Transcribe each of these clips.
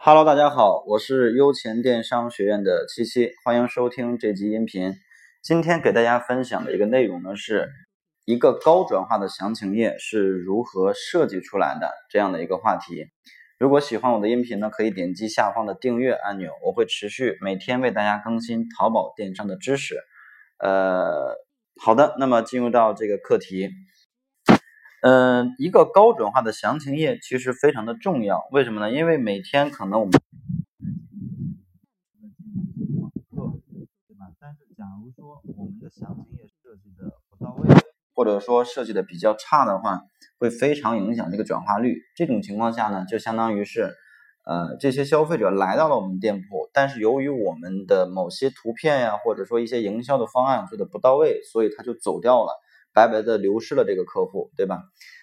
Hello，大家好，我是优钱电商学院的七七，欢迎收听这集音频。今天给大家分享的一个内容呢，是一个高转化的详情页是如何设计出来的这样的一个话题。如果喜欢我的音频呢，可以点击下方的订阅按钮，我会持续每天为大家更新淘宝电商的知识。呃，好的，那么进入到这个课题。嗯，一个高转化的详情页其实非常的重要，为什么呢？因为每天可能我们，对吧？但是假如说我们的详情页设计的不到位，或者说设计的比较差的话，会非常影响这个转化率。这种情况下呢，就相当于是，呃，这些消费者来到了我们店铺，但是由于我们的某些图片呀，或者说一些营销的方案做的不到位，所以他就走掉了。白白的流失了这个客户，对吧？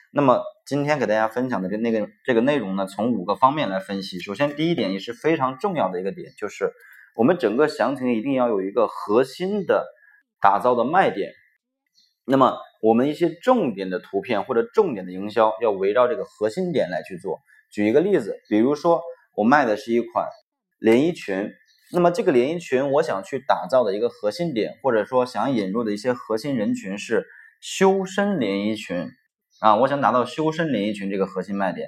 那么今天给大家分享的这那个这个内容呢，从五个方面来分析。首先，第一点也是非常重要的一个点，就是我们整个详情一定要有一个核心的打造的卖点。那么我们一些重点的图片或者重点的营销，要围绕这个核心点来去做。举一个例子，比如说我卖的是一款连衣裙，那么这个连衣裙我想去打造的一个核心点，或者说想引入的一些核心人群是。修身连衣裙啊，我想达到修身连衣裙这个核心卖点。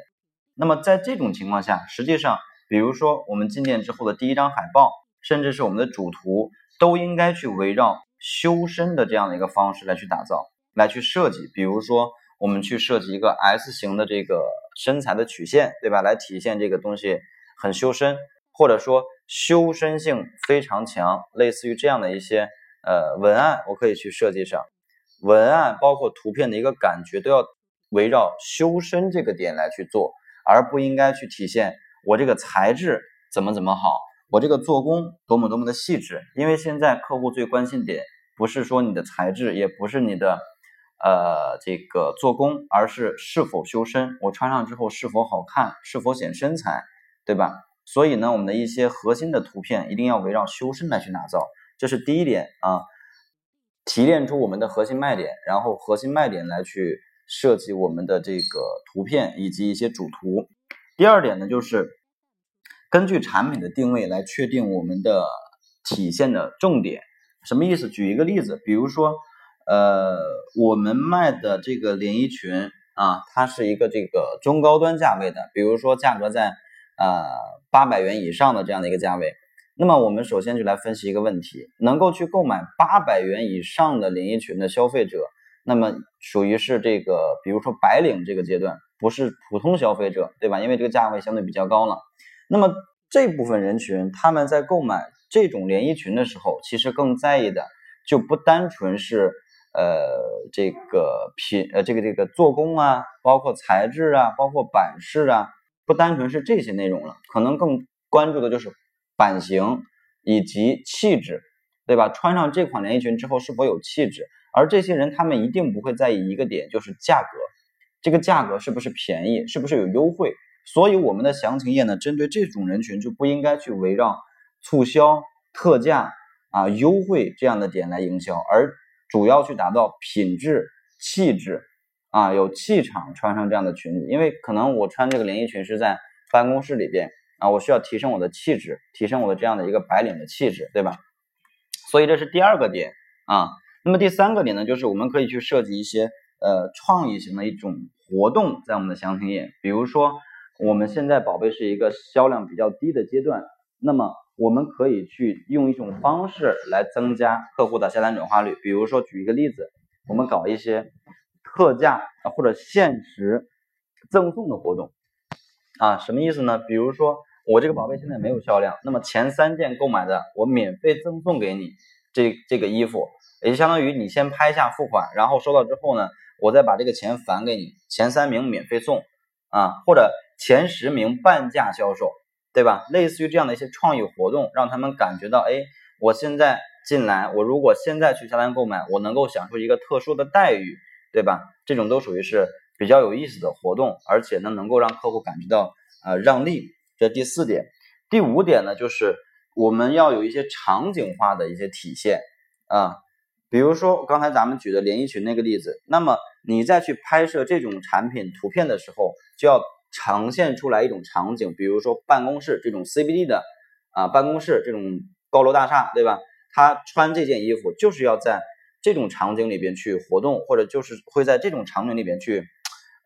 那么在这种情况下，实际上，比如说我们进店之后的第一张海报，甚至是我们的主图，都应该去围绕修身的这样的一个方式来去打造，来去设计。比如说，我们去设计一个 S 型的这个身材的曲线，对吧？来体现这个东西很修身，或者说修身性非常强，类似于这样的一些呃文案，我可以去设计上。文案包括图片的一个感觉都要围绕修身这个点来去做，而不应该去体现我这个材质怎么怎么好，我这个做工多么多么的细致。因为现在客户最关心点不是说你的材质，也不是你的呃这个做工，而是是否修身，我穿上之后是否好看，是否显身材，对吧？所以呢，我们的一些核心的图片一定要围绕修身来去打造，这是第一点啊。提炼出我们的核心卖点，然后核心卖点来去设计我们的这个图片以及一些主图。第二点呢，就是根据产品的定位来确定我们的体现的重点。什么意思？举一个例子，比如说，呃，我们卖的这个连衣裙啊，它是一个这个中高端价位的，比如说价格在呃八百元以上的这样的一个价位。那么我们首先就来分析一个问题：能够去购买八百元以上的连衣裙的消费者，那么属于是这个，比如说白领这个阶段，不是普通消费者，对吧？因为这个价位相对比较高了。那么这部分人群，他们在购买这种连衣裙的时候，其实更在意的就不单纯是呃这个品呃这个这个做工啊，包括材质啊，包括版式啊，不单纯是这些内容了，可能更关注的就是。版型以及气质，对吧？穿上这款连衣裙之后是否有气质？而这些人他们一定不会在意一个点，就是价格，这个价格是不是便宜，是不是有优惠？所以我们的详情页呢，针对这种人群就不应该去围绕促销、特价啊、优惠这样的点来营销，而主要去打造品质、气质啊，有气场，穿上这样的裙子。因为可能我穿这个连衣裙是在办公室里边。啊，我需要提升我的气质，提升我的这样的一个白领的气质，对吧？所以这是第二个点啊。那么第三个点呢，就是我们可以去设计一些呃创意型的一种活动在我们的详情页。比如说，我们现在宝贝是一个销量比较低的阶段，那么我们可以去用一种方式来增加客户的下单转化率。比如说，举一个例子，我们搞一些特价或者限时赠送的活动啊，什么意思呢？比如说。我这个宝贝现在没有销量，那么前三件购买的，我免费赠送给你这这个衣服，也就相当于你先拍下付款，然后收到之后呢，我再把这个钱返给你，前三名免费送啊，或者前十名半价销售，对吧？类似于这样的一些创意活动，让他们感觉到，哎，我现在进来，我如果现在去下单购买，我能够享受一个特殊的待遇，对吧？这种都属于是比较有意思的活动，而且呢，能够让客户感觉到呃让利。这第四点，第五点呢，就是我们要有一些场景化的一些体现啊，比如说刚才咱们举的连衣裙那个例子，那么你再去拍摄这种产品图片的时候，就要呈现出来一种场景，比如说办公室这种 CBD 的啊，办公室这种高楼大厦，对吧？他穿这件衣服就是要在这种场景里边去活动，或者就是会在这种场景里边去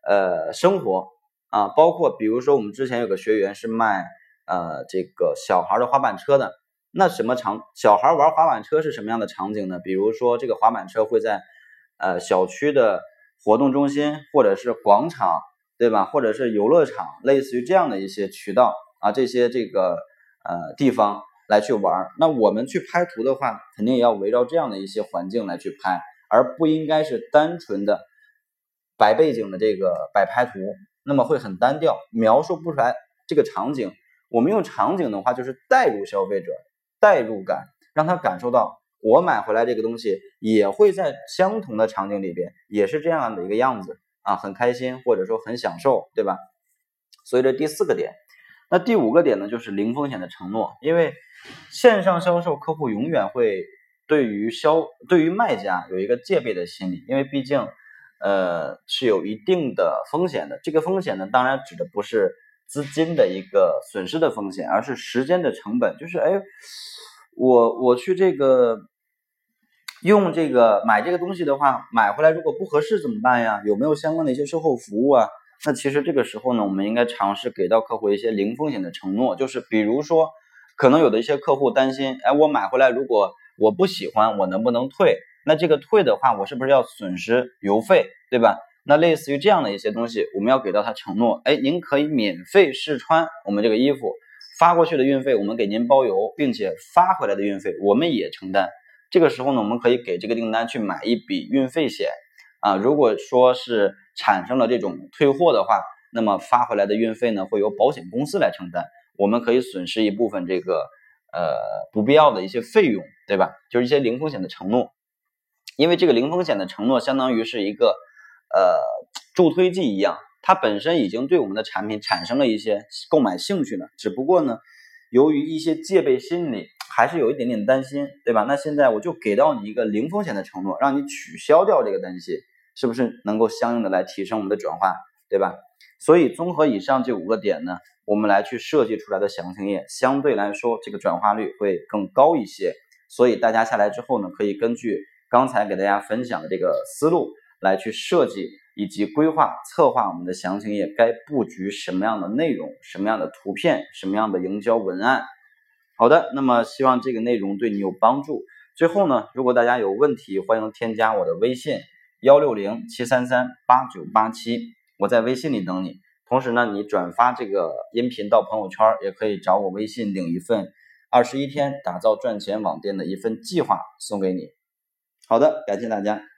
呃生活啊。包括比如说我们之前有个学员是卖呃这个小孩的滑板车的，那什么场小孩玩滑板车是什么样的场景呢？比如说这个滑板车会在呃小区的活动中心或者是广场。对吧？或者是游乐场，类似于这样的一些渠道啊，这些这个呃地方来去玩。那我们去拍图的话，肯定也要围绕这样的一些环境来去拍，而不应该是单纯的白背景的这个摆拍图，那么会很单调，描述不出来这个场景。我们用场景的话，就是带入消费者，代入感，让他感受到我买回来这个东西也会在相同的场景里边，也是这样的一个样子。啊，很开心或者说很享受，对吧？所以这第四个点，那第五个点呢，就是零风险的承诺。因为线上销售客户永远会对于销对于卖家有一个戒备的心理，因为毕竟呃是有一定的风险的。这个风险呢，当然指的不是资金的一个损失的风险，而是时间的成本。就是哎，我我去这个。用这个买这个东西的话，买回来如果不合适怎么办呀？有没有相关的一些售后服务啊？那其实这个时候呢，我们应该尝试给到客户一些零风险的承诺，就是比如说，可能有的一些客户担心，哎，我买回来如果我不喜欢，我能不能退？那这个退的话，我是不是要损失邮费，对吧？那类似于这样的一些东西，我们要给到他承诺，哎，您可以免费试穿我们这个衣服，发过去的运费我们给您包邮，并且发回来的运费我们也承担。这个时候呢，我们可以给这个订单去买一笔运费险啊。如果说是产生了这种退货的话，那么发回来的运费呢，会由保险公司来承担。我们可以损失一部分这个呃不必要的一些费用，对吧？就是一些零风险的承诺。因为这个零风险的承诺，相当于是一个呃助推剂一样，它本身已经对我们的产品产生了一些购买兴趣了。只不过呢，由于一些戒备心理。还是有一点点担心，对吧？那现在我就给到你一个零风险的承诺，让你取消掉这个担心，是不是能够相应的来提升我们的转化，对吧？所以综合以上这五个点呢，我们来去设计出来的详情页，相对来说这个转化率会更高一些。所以大家下来之后呢，可以根据刚才给大家分享的这个思路来去设计以及规划策划我们的详情页，该布局什么样的内容，什么样的图片，什么样的营销文案。好的，那么希望这个内容对你有帮助。最后呢，如果大家有问题，欢迎添加我的微信幺六零七三三八九八七，我在微信里等你。同时呢，你转发这个音频到朋友圈，也可以找我微信领一份二十一天打造赚钱网店的一份计划送给你。好的，感谢大家。